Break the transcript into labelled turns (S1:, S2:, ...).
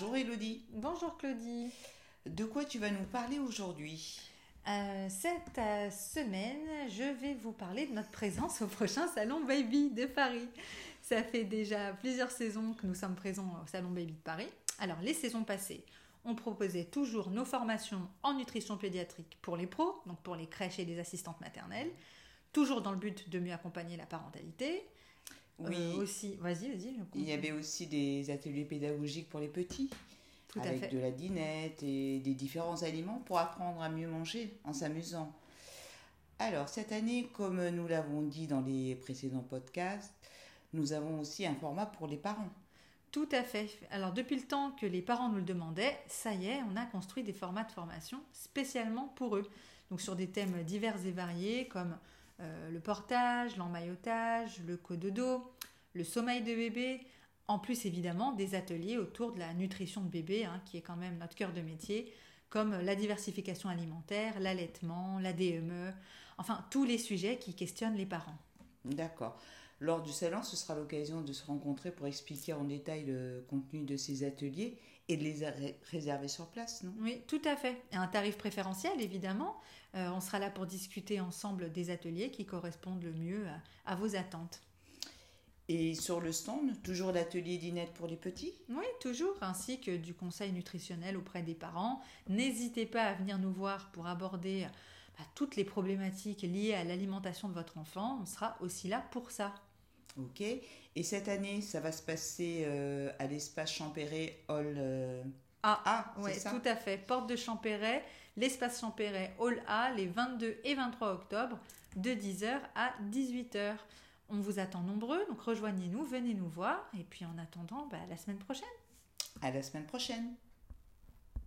S1: Bonjour Elodie.
S2: Bonjour Claudie.
S1: De quoi tu vas nous parler aujourd'hui
S2: Euh, cette euh, semaine, je vais vous parler de notre présence au prochain Salon Baby de Paris. Ça fait déjà plusieurs saisons que nous sommes présents au Salon Baby de Paris. Alors, les saisons passées, on proposait toujours nos formations en nutrition pédiatrique pour les pros, donc pour les crèches et les assistantes maternelles, toujours dans le but de mieux accompagner la parentalité.
S1: Oui.
S2: Euh, aussi, vas-y, vas-y.
S1: Il y avait aussi des ateliers pédagogiques pour les petits,
S2: Tout à
S1: avec
S2: fait.
S1: de la dinette et des différents aliments pour apprendre à mieux manger en s'amusant. Alors, cette année, comme nous l'avons dit dans les précédents podcasts, nous avons aussi un format pour les parents.
S2: Tout à fait. Alors depuis le temps que les parents nous le demandaient, ça y est, on a construit des formats de formation spécialement pour eux. Donc sur des thèmes divers et variés comme euh, le portage, l'emmaillotage, le cododo, le sommeil de bébé, en plus évidemment des ateliers autour de la nutrition de bébé, hein, qui est quand même notre cœur de métier, comme la diversification alimentaire, l'allaitement, la DME, enfin tous les sujets qui questionnent les parents.
S1: D'accord. Lors du salon, ce sera l'occasion de se rencontrer pour expliquer en détail le contenu de ces ateliers et de les ré- réserver sur place, non?
S2: Oui, tout à fait. Et un tarif préférentiel, évidemment. Euh, on sera là pour discuter ensemble des ateliers qui correspondent le mieux à, à vos attentes.
S1: Et sur le stand, toujours l'atelier dinette pour les petits?
S2: Oui, toujours, ainsi que du conseil nutritionnel auprès des parents. N'hésitez pas à venir nous voir pour aborder bah, toutes les problématiques liées à l'alimentation de votre enfant. On sera aussi là pour ça.
S1: Ok. Et cette année, ça va se passer euh, à l'espace Champéret Hall. euh,
S2: Ah,
S1: A,
S2: Oui,
S1: c'est ça
S2: tout à fait. Porte de Champéret, l'espace Champéret Hall A, les 22 et 23 octobre, de 10h à 18h. On vous attend nombreux, donc rejoignez-nous, venez nous voir. Et puis en attendant, bah, à la semaine prochaine.
S1: À la semaine prochaine.